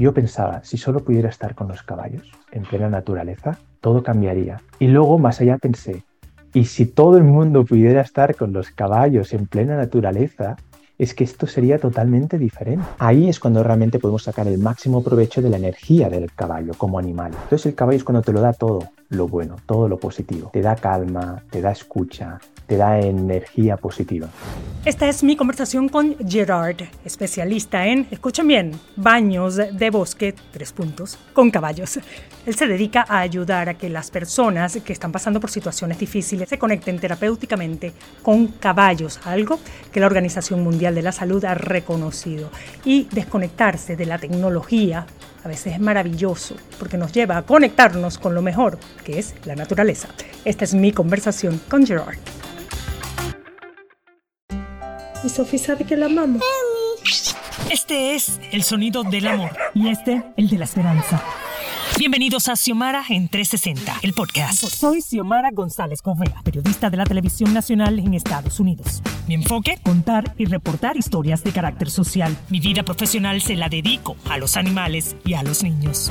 Yo pensaba, si solo pudiera estar con los caballos en plena naturaleza, todo cambiaría. Y luego más allá pensé, y si todo el mundo pudiera estar con los caballos en plena naturaleza, es que esto sería totalmente diferente. Ahí es cuando realmente podemos sacar el máximo provecho de la energía del caballo como animal. Entonces el caballo es cuando te lo da todo lo bueno, todo lo positivo. Te da calma, te da escucha, te da energía positiva. Esta es mi conversación con Gerard, especialista en, escuchen bien, baños de bosque, tres puntos, con caballos. Él se dedica a ayudar a que las personas que están pasando por situaciones difíciles se conecten terapéuticamente con caballos, algo que la Organización Mundial de la Salud ha reconocido. Y desconectarse de la tecnología a veces es maravilloso porque nos lleva a conectarnos con lo mejor, que es la naturaleza. Esta es mi conversación con Gerard. Y Sophie sabe que la amamos. Este es el sonido del amor y este el de la esperanza. Bienvenidos a Xiomara en 360, el podcast. Soy Xiomara González Correa, periodista de la televisión nacional en Estados Unidos. Mi enfoque, contar y reportar historias de carácter social. Mi vida profesional se la dedico a los animales y a los niños.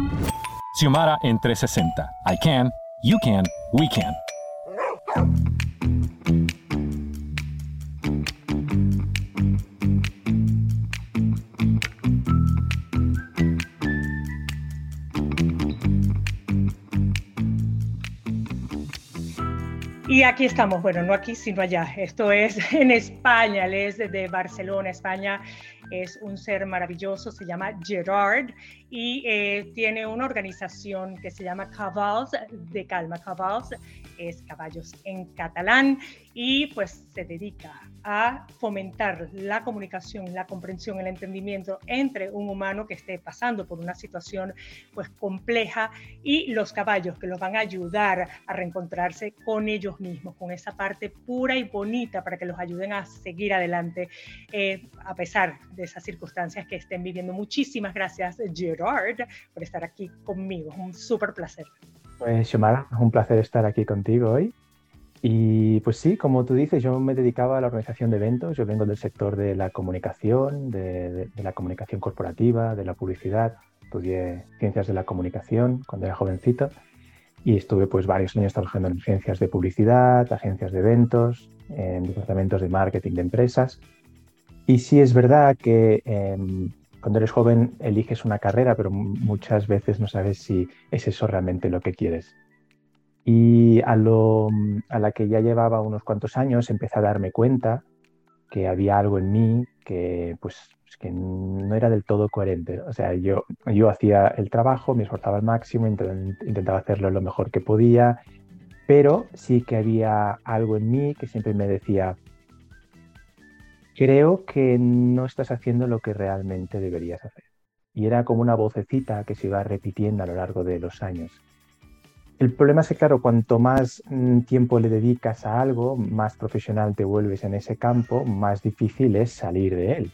Xiomara en 360. I can, you can, we can. Y aquí estamos, bueno, no aquí, sino allá. Esto es en España, él es de Barcelona, España. Es un ser maravilloso, se llama Gerard y eh, tiene una organización que se llama Cavals de Calma. Cavals es caballos en catalán y pues se dedica a fomentar la comunicación, la comprensión, el entendimiento entre un humano que esté pasando por una situación pues compleja y los caballos que los van a ayudar a reencontrarse con ellos mismos, con esa parte pura y bonita para que los ayuden a seguir adelante eh, a pesar de esas circunstancias que estén viviendo. Muchísimas gracias Gerard por estar aquí conmigo, un súper placer. Pues Xiomara, es un placer estar aquí contigo hoy y pues sí, como tú dices, yo me dedicaba a la organización de eventos, yo vengo del sector de la comunicación, de, la comunicación corporativa, de la publicidad, estudié ciencias de la comunicación cuando era jovencito y estuve pues varios años trabajando en agencias de publicidad, agencias de eventos, en departamentos de marketing de empresas. Y sí es verdad que em, cuando eres joven eliges una carrera, pero muchas veces no sabes si es eso realmente lo que quieres. Y a, lo, a la que ya llevaba unos cuantos años empecé a darme cuenta que había algo en mí que, pues, que no era del todo coherente. O sea, yo, yo hacía el trabajo, me esforzaba al máximo, intentaba hacerlo lo mejor que podía, pero sí que había algo en mí que siempre me decía, creo que no estás haciendo lo que realmente deberías hacer. Y era como una vocecita que se iba repitiendo a lo largo de los años. El problema es que, claro, cuanto más mm, tiempo le dedicas a algo, más profesional te vuelves en ese campo, más difícil es salir de él.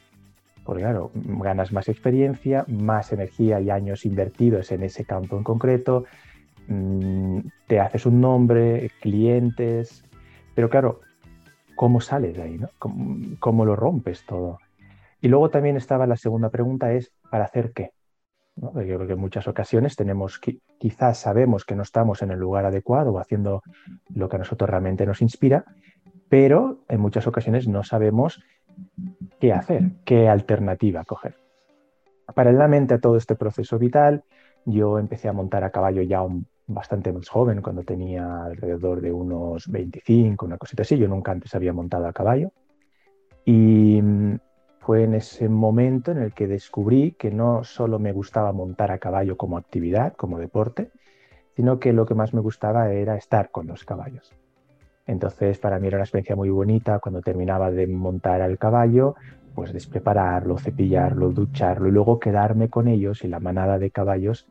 Porque, claro, ganas más experiencia, más energía y años invertidos en ese campo en concreto, mm, te haces un nombre, clientes, pero claro, ¿cómo sales de ahí? ¿Cómo, lo rompes todo? Y luego también estaba la segunda pregunta, es ¿para hacer qué? Yo creo que en muchas ocasiones tenemos, quizás sabemos que no estamos en el lugar adecuado o haciendo lo que a nosotros realmente nos inspira, pero en muchas ocasiones no sabemos qué hacer, qué alternativa coger. Paralelamente a todo este proceso vital, yo empecé a montar a caballo ya bastante más joven, cuando tenía alrededor de unos 25, una cosita así. Yo nunca antes había montado a caballo. Y fue en ese momento en el que descubrí que no solo me gustaba montar a caballo como actividad, como deporte, sino que lo que más me gustaba era estar con los caballos. Entonces, para mí era una experiencia muy bonita cuando terminaba de montar al caballo, pues desprepararlo, cepillarlo, ducharlo y luego quedarme con ellos y la manada de caballos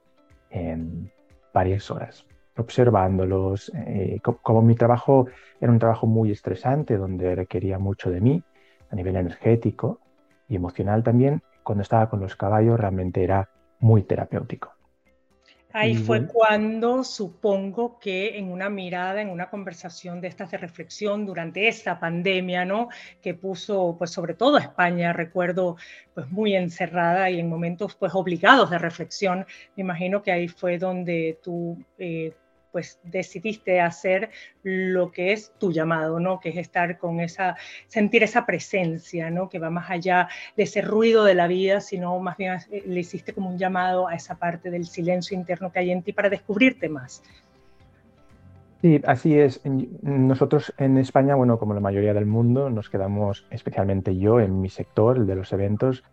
en varias horas, observándolos. Eh, como mi trabajo era un trabajo muy estresante, donde requería mucho de mí a nivel energético, y emocional también, cuando estaba con los caballos realmente era muy terapéutico. Ahí fue cuando supongo que en una mirada, en una conversación de estas de reflexión durante esta pandemia, ¿no? Que puso, pues sobre todo España, recuerdo, pues muy encerrada y en momentos, pues obligados de reflexión. Me imagino que ahí fue donde tú eh, pues decidiste hacer lo que es tu llamado, ¿no? Que es estar con esa, sentir esa presencia, ¿no? Que va más allá de ese ruido de la vida, sino más bien eh, le hiciste como un llamado a esa parte del silencio interno que hay en ti para descubrirte más. Sí, así es. Nosotros en España, bueno, como la mayoría del mundo, nos quedamos, especialmente yo en mi sector, el de los eventos,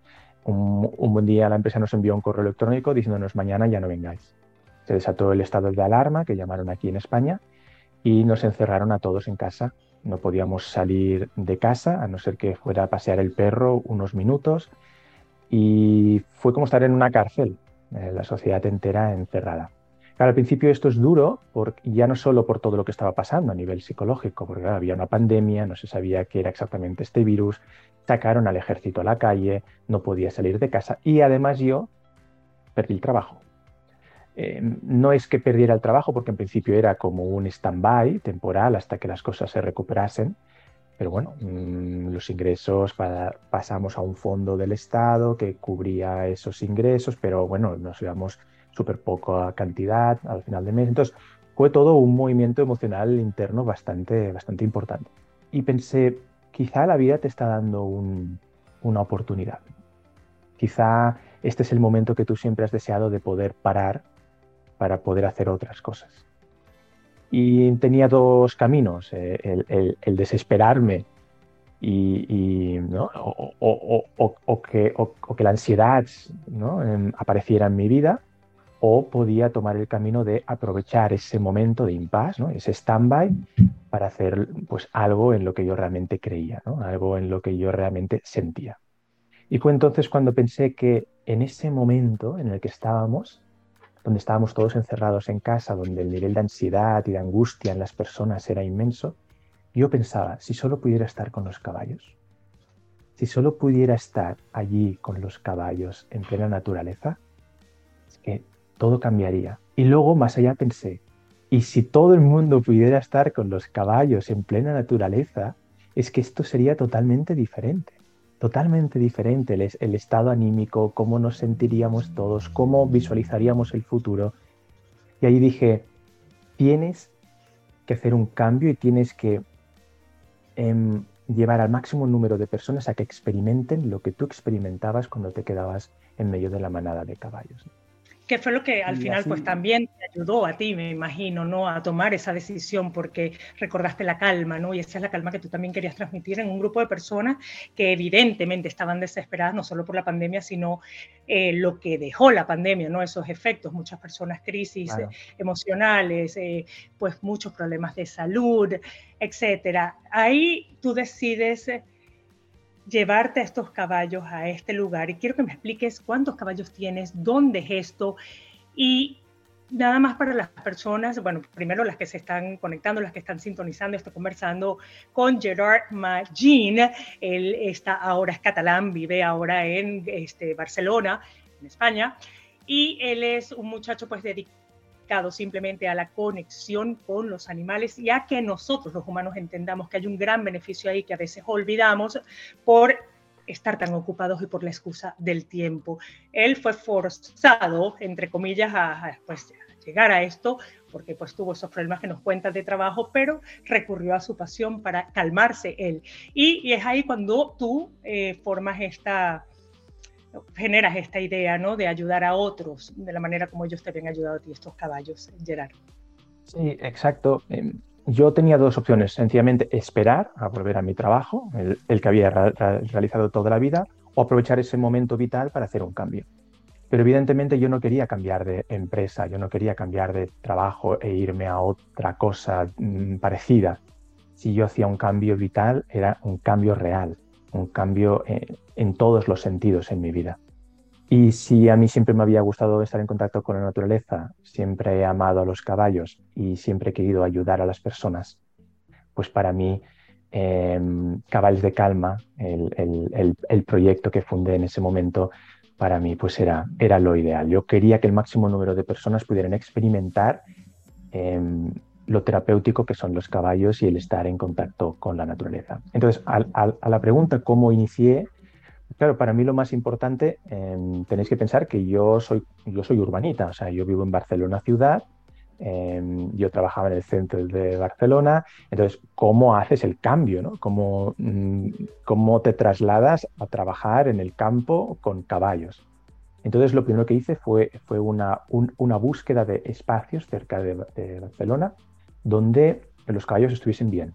un, un buen día la empresa nos envió un correo electrónico diciéndonos mañana ya no vengáis se desató el estado de alarma que llamaron aquí en España y nos encerraron a todos en casa. No podíamos salir de casa a no ser que fuera a pasear el perro unos minutos y fue como estar en una cárcel, eh, la sociedad entera encerrada. Claro, al principio esto es duro, ya no solo por todo lo que estaba pasando a nivel psicológico, porque había una pandemia, no se sabía qué era exactamente este virus, sacaron al ejército a la calle, no podía salir de casa y además yo perdí el trabajo. Eh, no es que perdiera el trabajo, porque en principio era como un stand-by temporal hasta que las cosas se recuperasen, pero bueno, mm, los ingresos pasamos a un fondo del Estado que cubría esos ingresos, pero bueno, nos llevamos súper poca cantidad al final de mes. Entonces, fue todo un movimiento emocional interno bastante, bastante importante. Y pensé, quizá la vida te está dando una oportunidad. Quizá este es el momento que tú siempre has deseado de poder parar para poder hacer otras cosas. Y tenía dos caminos, eh, el, desesperarme y, o, que, que, la ansiedad em, apareciera en mi vida, o podía tomar el camino de aprovechar ese momento de impas, ¿no? ese stand-by, para hacer pues, algo en lo que yo realmente creía, algo en lo que yo realmente sentía. Y fue entonces cuando pensé que en ese momento en el que estábamos, donde estábamos todos encerrados en casa, donde el nivel de ansiedad y de angustia en las personas era inmenso, yo pensaba, si solo pudiera estar con los caballos, si solo pudiera estar allí con los caballos en plena naturaleza, es que todo cambiaría. Y luego más allá pensé, y si todo el mundo pudiera estar con los caballos en plena naturaleza, es que esto sería totalmente diferente totalmente diferente el, estado anímico, cómo nos sentiríamos todos, cómo visualizaríamos el futuro. Y ahí dije, tienes que hacer un cambio y tienes que em, llevar al máximo número de personas a que experimenten lo que tú experimentabas cuando te quedabas en medio de la manada de caballos que fue lo que al final pues también te ayudó a ti, me imagino, ¿no? A tomar esa decisión porque recordaste la calma, ¿no? Y esa es la calma que tú también querías transmitir en un grupo de personas que evidentemente estaban desesperadas no solo por la pandemia, sino eh, lo que dejó la pandemia, ¿no? Esos efectos, muchas personas crisis eh, emocionales, eh, pues muchos problemas de salud, etcétera. Ahí tú decides llevarte a estos caballos a este lugar. Y quiero que me expliques cuántos caballos tienes, dónde es esto. Y nada más para las personas, bueno, primero las que se están conectando, las que están sintonizando, estoy conversando con Gerard Magin, él está ahora, es catalán, vive ahora en este, Barcelona, en España, y él es un muchacho pues dedicado simplemente a la conexión con los animales y a que nosotros los humanos entendamos que hay un gran beneficio ahí que a veces olvidamos por estar tan ocupados y por la excusa del tiempo. Él fue forzado, entre comillas, a, pues, llegar a esto porque pues tuvo esos problemas que nos cuentas de trabajo, pero recurrió a su pasión para calmarse él. Y, es ahí cuando tú eh, formas esta, generas esta idea ¿no? de ayudar a otros de la manera como ellos te habían ayudado a ti, estos caballos, Gerard. Sí, exacto. Em, yo tenía dos opciones, sencillamente esperar a volver a mi trabajo, el, que había realizado toda la vida, o aprovechar ese momento vital para hacer un cambio. Pero evidentemente yo no quería cambiar de empresa, yo no quería cambiar de trabajo e irme a otra cosa mm, parecida. Si yo hacía un cambio vital, era un cambio real, un cambio eh, en todos los sentidos en mi vida. Y si a mí siempre me había gustado estar en contacto con la naturaleza, siempre he amado a los caballos y siempre he querido ayudar a las personas, pues para mí eh, Cabales de Calma, el, el, proyecto que fundé en ese momento, para mí pues era, era lo ideal. Yo quería que el máximo número de personas pudieran experimentar em, lo terapéutico que son los caballos y el estar en contacto con la naturaleza. Entonces, a, la pregunta cómo inicié, claro, para mí lo más importante, em, tenéis que pensar que yo soy, yo soy urbanita, o sea, yo vivo en Barcelona ciudad, Em, yo trabajaba en el centro de Barcelona, entonces, ¿cómo haces el cambio? ¿no? ¿Cómo, mm, ¿Cómo, te trasladas a trabajar en el campo con caballos? Entonces, lo primero que hice fue, fue una, una búsqueda de espacios cerca de, de Barcelona donde los caballos estuviesen bien,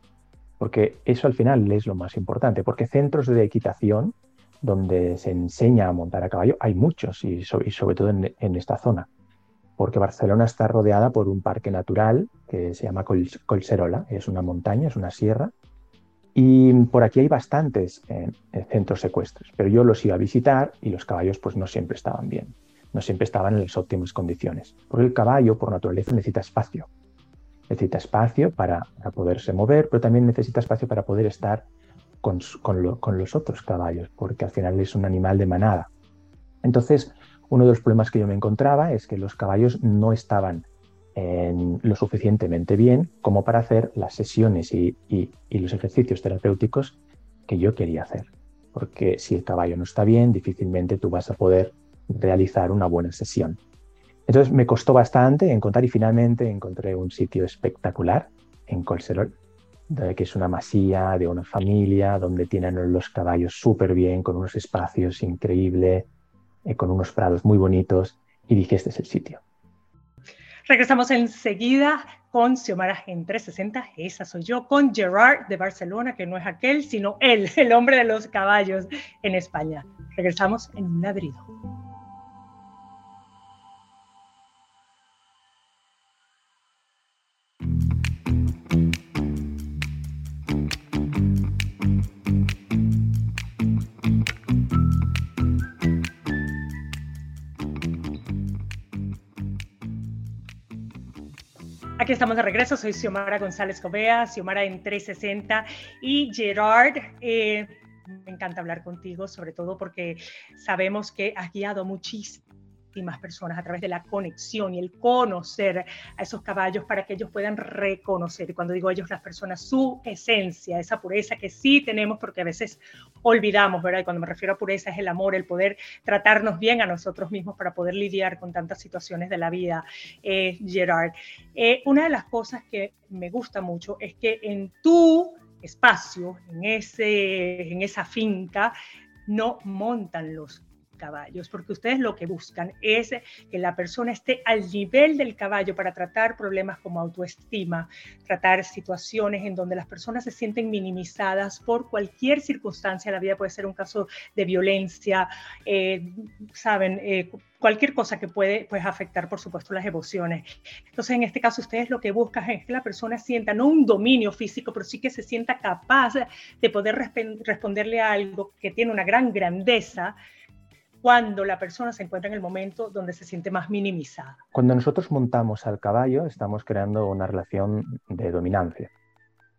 porque eso al final es lo más importante, porque centros de equitación donde se enseña a montar a caballo hay muchos y, sobre todo en, esta zona porque Barcelona está rodeada por un parque natural que se llama Colserola, es una montaña, es una sierra, y por aquí hay bastantes eh, centros secuestros, pero yo los iba a visitar y los caballos pues no siempre estaban bien, no siempre estaban en las óptimas condiciones, porque el caballo por naturaleza necesita espacio, necesita espacio para, poderse mover, pero también necesita espacio para poder estar con, los otros caballos, porque al final es un animal de manada. Entonces, uno de los problemas que yo me encontraba es que los caballos no estaban lo suficientemente bien como para hacer las sesiones y, los ejercicios terapéuticos que yo quería hacer. Porque si el caballo no está bien, difícilmente tú vas a poder realizar una buena sesión. Entonces me costó bastante encontrar y finalmente encontré un sitio espectacular en Colserol, que es una masía de una familia donde tienen los caballos súper bien, con unos espacios increíbles, eh, con unos prados muy bonitos y dije, este es el sitio. Regresamos enseguida con Xiomara en 360, esa soy yo, con Gerard de Barcelona, que no es aquel, sino él, el hombre de los caballos en España. Regresamos en un ladrido. Estamos de regreso, soy Xiomara González Covea, Xiomara en 360 y Gerard. Eh, me encanta hablar contigo, sobre todo porque sabemos que has guiado muchísimo personas a través de la conexión y el conocer a esos caballos para que ellos puedan reconocer, cuando digo ellos, las personas, su esencia, esa pureza que sí tenemos porque a veces olvidamos, ¿verdad? Y cuando me refiero a pureza es el amor, el poder tratarnos bien a nosotros mismos para poder lidiar con tantas situaciones de la vida, eh, Gerard. Eh, una de las cosas que me gusta mucho es que en tu espacio, en, ese, en esa finca, no montan los caballos, porque ustedes lo que buscan es que la persona esté al nivel del caballo para tratar problemas como autoestima, tratar situaciones en donde las personas se sienten minimizadas por cualquier circunstancia. La vida puede ser un caso de violencia, eh, saben, eh, cualquier cosa que puede pues, afectar, por supuesto, las emociones. Entonces, en este caso, ustedes lo que buscan es que la persona sienta no un dominio físico, pero sí que se sienta capaz de poder responderle a algo que tiene una gran grandeza cuando la persona se encuentra en el momento donde se siente más minimizada. Cuando nosotros montamos al caballo, estamos creando una relación de dominancia,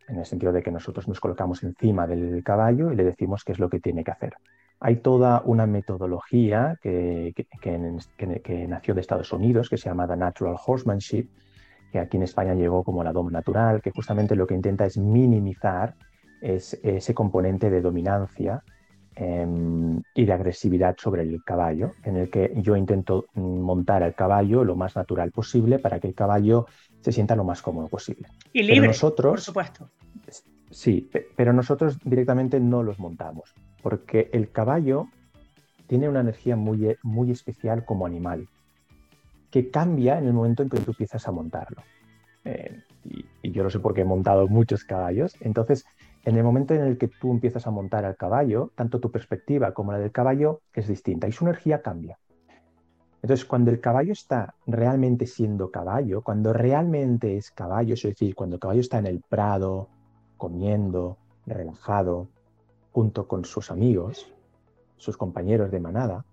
en el sentido de que nosotros nos colocamos encima del caballo y le decimos qué es lo que tiene que hacer. Hay toda una metodología que, que, nació de Estados Unidos, que se llama The Natural Horsemanship, que aquí en España llegó como la doma natural, que justamente lo que intenta es minimizar ese componente de dominancia Em, y de agresividad sobre el caballo, en el que yo intento montar al caballo lo más natural posible para que el caballo se sienta lo más cómodo posible. Y libre, nosotros, por supuesto. Sí, pero nosotros directamente no los montamos, porque el caballo tiene una energía muy, muy especial como animal, que cambia en el momento en que tú empiezas a montarlo. Eh, y, y, yo no sé por qué he montado muchos caballos, entonces En el momento en el que tú empiezas a montar al caballo, tanto tu perspectiva como la del caballo es distinta y su energía cambia. Entonces, cuando el caballo está realmente siendo caballo, cuando realmente es caballo, es decir, cuando el caballo está en el prado, comiendo, relajado, junto con sus amigos, sus compañeros de manada,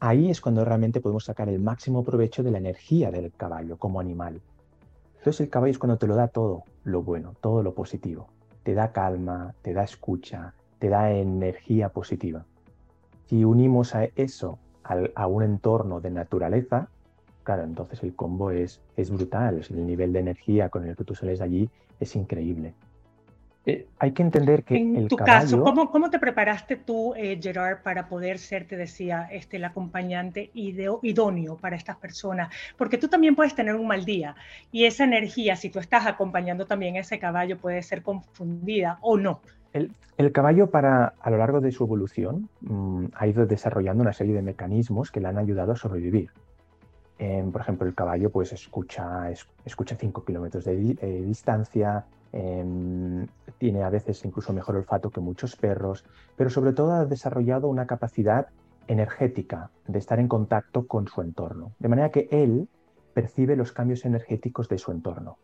ahí es cuando realmente podemos sacar el máximo provecho de la energía del caballo como animal. Entonces el caballo es cuando te lo da todo lo bueno, todo lo positivo. Te da calma, te da escucha, te da energía positiva. Si unimos a eso a un entorno de naturaleza, claro, entonces el combo es, es brutal. El nivel de energía con el que tú sales de allí es increíble. Eh, hay que entender que en tu caso, ¿cómo, ¿cómo, te preparaste tú, eh, Gerard, para poder ser, te decía, este, el acompañante idóneo para estas personas? Porque tú también puedes tener un mal día y esa energía, si tú estás acompañando también a ese caballo, puede ser confundida o no. El, el caballo, para, a lo largo de su evolución, mm, ha ido desarrollando una serie de mecanismos que le han ayudado a sobrevivir. Em, por ejemplo, el caballo pues, escucha, escucha 5 kilómetros de eh, distancia, Em, tiene a veces incluso mejor olfato que muchos perros, pero sobre todo ha desarrollado una capacidad energética de estar en contacto con su entorno, de manera que él percibe los cambios energéticos de su entorno.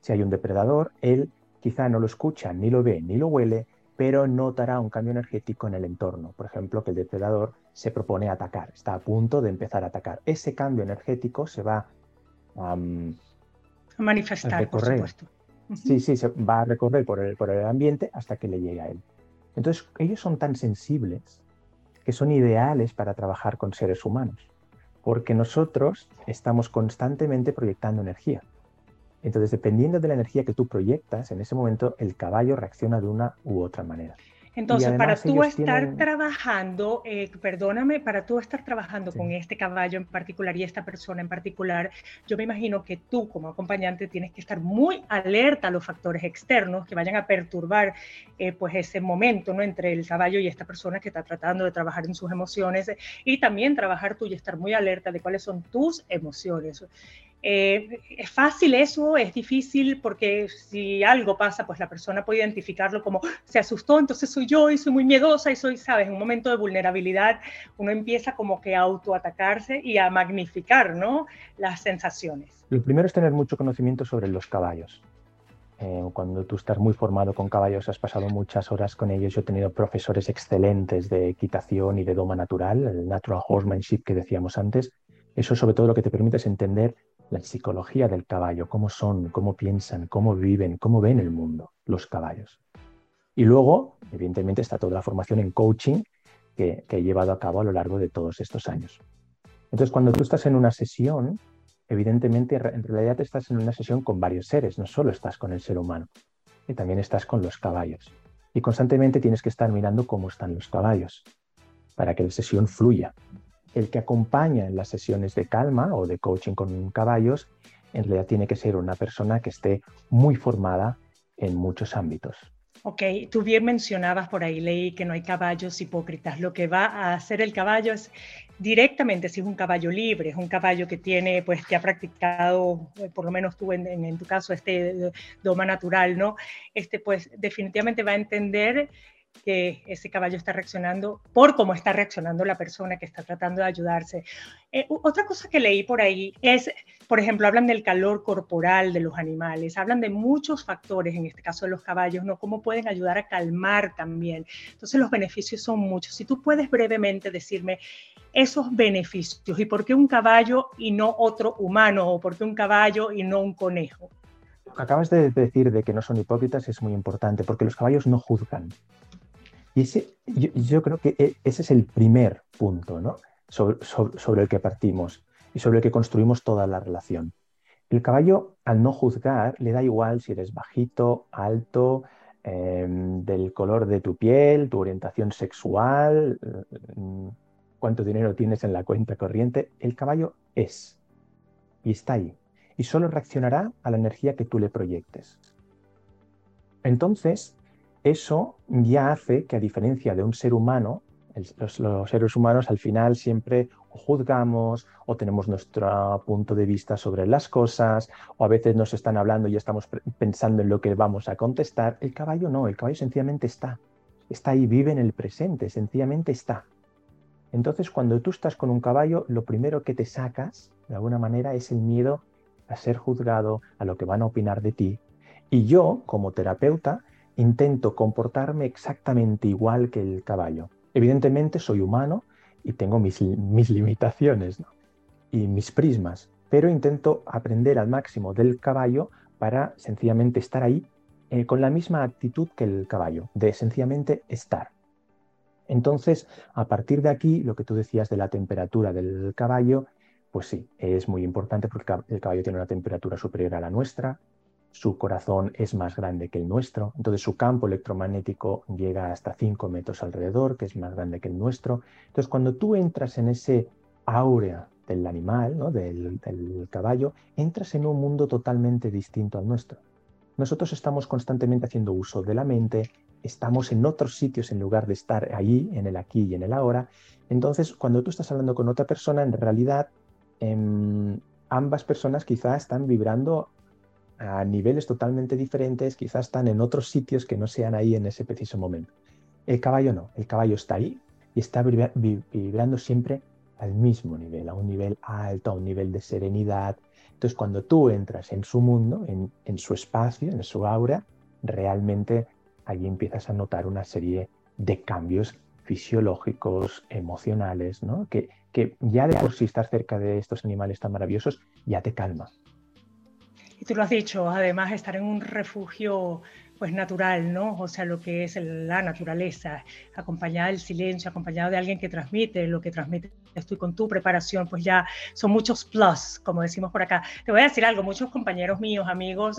Si hay un depredador, él quizá no lo escucha, ni lo ve, ni lo huele, pero notará un cambio energético en el entorno. Por ejemplo, que el depredador se propone atacar, está a punto de empezar a atacar. Ese cambio energético se va a manifestar, por supuesto. Sí, sí, se va a recorrer por el, por el ambiente hasta que le llegue a él. Entonces, ellos son tan sensibles que son ideales para trabajar con seres humanos, porque nosotros estamos constantemente proyectando energía. Entonces, dependiendo de la energía que tú proyectas, en ese momento el caballo reacciona de una u otra manera. Entonces, para tú estar trabajando, eh, perdóname, para tú estar trabajando con este caballo en particular y esta persona en particular, yo me imagino que tú como acompañante tienes que estar muy alerta a los factores externos que vayan a perturbar eh, pues ese momento ¿no? entre el caballo y esta persona que está tratando de trabajar en sus emociones y también trabajar tú y estar muy alerta de cuáles son tus emociones. Eh, ¿Es fácil eso? ¿Es difícil? Porque si algo pasa, pues la persona puede identificarlo como se asustó, entonces soy yo y soy muy miedosa y soy, sabes, en un momento de vulnerabilidad uno empieza como que a autoatacarse y a magnificar, ¿no? Las sensaciones. Lo primero es tener mucho conocimiento sobre los caballos. Eh, cuando tú estás muy formado con caballos, has pasado muchas horas con ellos. Yo he tenido profesores excelentes de equitación y de doma natural, el natural horsemanship que decíamos antes. Eso sobre todo lo que te permite es entender la psicología del caballo, cómo son, cómo piensan, cómo viven, cómo ven el mundo los caballos. Y luego, evidentemente, está toda la formación en coaching que, he llevado a cabo a lo largo de todos estos años. Entonces, cuando tú estás en una sesión, evidentemente, en realidad estás en una sesión con varios seres, no solo estás con el ser humano, y también estás con los caballos. Y constantemente tienes que estar mirando cómo están los caballos para que la sesión fluya el que acompaña en las sesiones de calma o de coaching con caballos, en realidad tiene que ser una persona que esté muy formada en muchos ámbitos. Ok, tú bien mencionabas por ahí, leí que no hay caballos hipócritas. Lo que va a hacer el caballo es directamente, si es un caballo libre, es un caballo que tiene, pues que ha practicado, eh, por lo menos tú en, en tu caso, este doma natural, ¿no? Este, pues definitivamente va a entender que ese caballo está reaccionando por cómo está reaccionando la persona que está tratando de ayudarse. Eh, otra cosa que leí por ahí es, por ejemplo, hablan del calor corporal de los animales, hablan de muchos factores, en este caso de los caballos, ¿no? Cómo pueden ayudar a calmar también. Entonces los beneficios son muchos. Si tú puedes brevemente decirme esos beneficios y por qué un caballo y no otro humano o por qué un caballo y no un conejo. Acabas de decir de que no son hipócritas es muy importante porque los caballos no juzgan. Y yo, creo que e, ese es el primer punto sobre, el que partimos y sobre el que construimos toda la relación. El caballo, al no juzgar, le da igual si eres bajito, alto, em, del color de tu piel, tu orientación sexual, mm, cuánto dinero tienes en la cuenta corriente. El caballo es y está ahí. Y solo reaccionará a la energía que tú le proyectes. Entonces, eso ya hace que a diferencia de un ser humano, los, seres humanos al final siempre juzgamos o tenemos nuestro punto de vista sobre las cosas o a veces nos están hablando y estamos pensando en lo que vamos a contestar. El caballo no, el caballo sencillamente está. Está ahí, vive en el presente, sencillamente está. Entonces cuando tú estás con un caballo, lo primero que te sacas, de alguna manera, es el miedo a ser juzgado, a lo que van a opinar de ti. Y yo, como terapeuta, intento comportarme exactamente igual que el caballo. Evidentemente soy humano y tengo mis, limitaciones y mis prismas, pero intento aprender al máximo del caballo para sencillamente estar ahí eh, con la misma actitud que el caballo, de sencillamente estar. Entonces, a partir de aquí, lo que tú decías de la temperatura del caballo, pues sí, es muy importante porque el caballo tiene una temperatura superior a la nuestra, su corazón es más grande que el nuestro, entonces su campo electromagnético llega hasta 5 metros alrededor, que es más grande que el nuestro. Entonces cuando tú entras en ese áurea del animal, del caballo, entras en un mundo totalmente distinto al nuestro. Nosotros estamos constantemente haciendo uso de la mente, estamos en otros sitios en lugar de estar allí, en el aquí y en el ahora. Entonces, cuando tú estás hablando con otra persona, en realidad em, ambas personas quizás están vibrando a niveles totalmente diferentes, quizás están en otros sitios que no sean ahí en ese preciso momento. El caballo no, el caballo está ahí y está vibrando siempre al mismo nivel, a un nivel alto, a un nivel de serenidad. Entonces, cuando tú entras en su mundo, en, su espacio, en su aura, realmente allí empiezas a notar una serie de cambios fisiológicos, emocionales, ¿no? que, que ya de por sí estar cerca de estos animales tan maravillosos ya te calma, y tú lo has dicho, además estar en un refugio pues natural, ¿no? O sea, lo que es la naturaleza, acompañada del silencio, acompañado de alguien que transmite lo que transmite estoy con tu preparación, pues ya son muchos plus, como decimos por acá. Te voy a decir algo, muchos compañeros míos, amigos,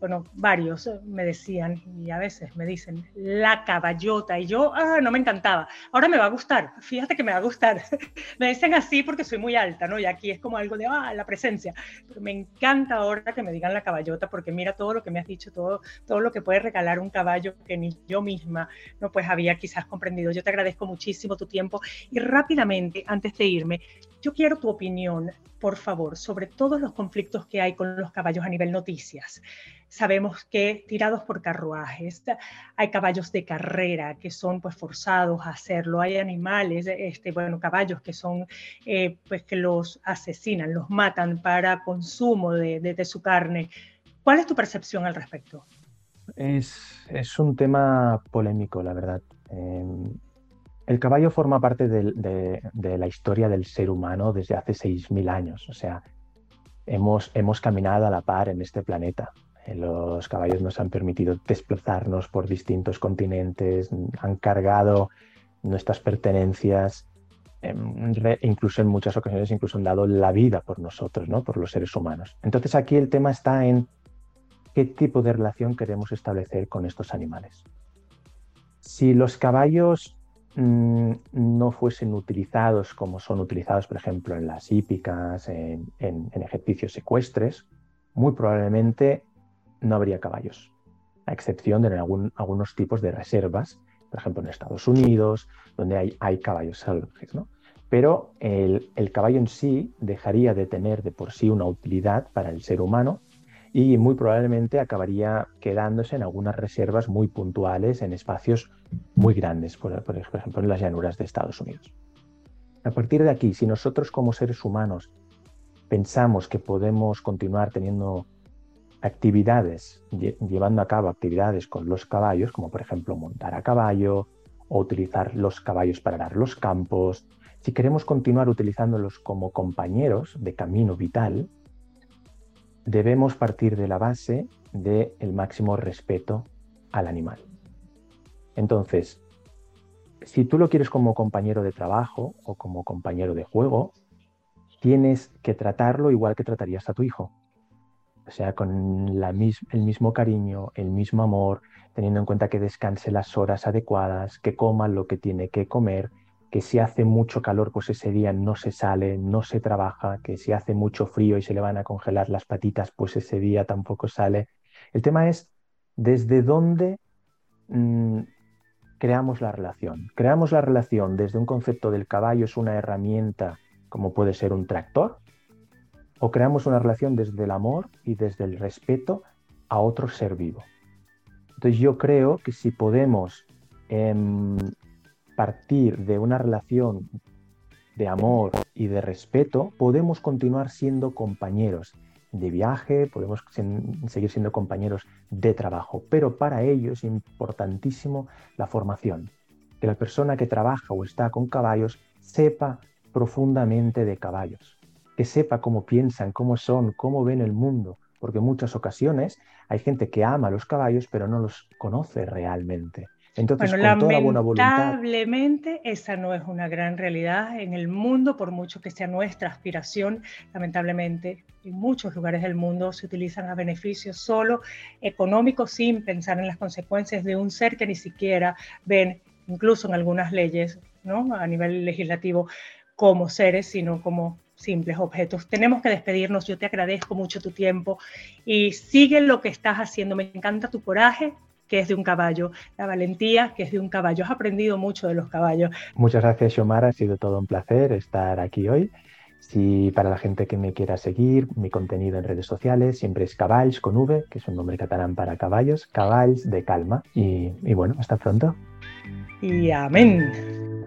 bueno, varios me decían y a veces me dicen la caballota y yo, ah, no me encantaba. Ahora me va a gustar, fíjate que me va a gustar. me dicen así porque soy muy alta, ¿no? Y aquí es como algo de, ah, la presencia. Pero me encanta ahora que me digan la caballota porque mira todo lo que me has dicho, todo, todo lo que puede regalar un caballo que ni yo misma, no, pues había quizás comprendido. Yo te agradezco muchísimo tu tiempo y rápidamente, antes irme, yo quiero tu opinión, por favor, sobre todos los conflictos que hay con los caballos a nivel noticias. Sabemos que tirados por carruajes, hay caballos de carrera que son pues forzados a hacerlo, hay animales, este, bueno, caballos que son, eh, pues que los asesinan, los matan para consumo de, su carne. ¿Cuál es tu percepción al respecto? Es, es un tema polémico, la verdad. Em, el caballo forma parte de, la historia del ser humano desde hace 6.000 años. O sea, hemos, hemos caminado a la par en este planeta. Eh, los caballos nos han permitido desplazarnos por distintos continentes, han cargado nuestras pertenencias, incluso en muchas ocasiones incluso han dado la vida por nosotros, ¿no? por los seres humanos. Entonces aquí el tema está en qué tipo de relación queremos establecer con estos animales. Si los caballos Mm, no fuesen utilizados como son utilizados, por ejemplo, en las hípicas, en, ejercicios secuestres, muy probablemente no habría caballos, a excepción de algunos tipos de reservas, por ejemplo, en Estados Unidos, donde hay, hay caballos salvajes. ¿no? Pero el, el caballo en sí dejaría de tener de por sí una utilidad para el ser humano y muy probablemente acabaría quedándose en algunas reservas muy puntuales en espacios muy grandes, por, ejemplo en las llanuras de Estados Unidos. A partir de aquí, si nosotros como seres humanos pensamos que podemos continuar teniendo actividades, llevando a cabo actividades con los caballos, como por ejemplo montar a caballo o utilizar los caballos para dar los campos, si queremos continuar utilizándolos como compañeros de camino vital, debemos partir de la base del máximo respeto al animal. Entonces, si tú lo quieres como compañero de trabajo o como compañero de juego, tienes que tratarlo igual que tratarías a tu hijo. O sea, con la el mismo cariño, el mismo amor, teniendo en cuenta que descanse las horas adecuadas, que coma lo que tiene que comer, que si hace mucho calor, pues ese día no se sale, no se trabaja, que si hace mucho frío y se le van a congelar las patitas, pues ese día tampoco sale. El tema es desde dónde mm, creamos la relación. Creamos la relación desde un concepto del caballo es una herramienta como puede ser un tractor, o creamos una relación desde el amor y desde el respeto a otro ser vivo. Entonces yo creo que si podemos em, partir de una relación de amor y de respeto, podemos continuar siendo compañeros de viaje, podemos seguir siendo compañeros de trabajo, pero para ello es importantísimo la formación, que la persona que trabaja o está con caballos sepa profundamente de caballos, que sepa cómo piensan, cómo son, cómo ven el mundo, porque en muchas ocasiones hay gente que ama los caballos pero no los conoce realmente. Entonces, bueno, con lamentablemente esa no es una gran realidad en el mundo, por mucho que sea nuestra aspiración. Lamentablemente, en muchos lugares del mundo se utilizan a beneficios solo económicos sin pensar en las consecuencias de un ser que ni siquiera ven, incluso en algunas leyes, ¿no? a nivel legislativo, como seres, sino como simples objetos. Tenemos que despedirnos. Yo te agradezco mucho tu tiempo y sigue lo que estás haciendo. Me encanta tu coraje, que es de un caballo, la valentía, que es de un caballo. Has aprendido mucho de los caballos. Muchas gracias, Xiomara. Ha sido todo un placer estar aquí hoy. Si para la gente que me quiera seguir, mi contenido en redes sociales siempre es Caballs con V, que es un nombre catalán para caballos, Caballs de calma. Y, y bueno, hasta pronto. Y amén.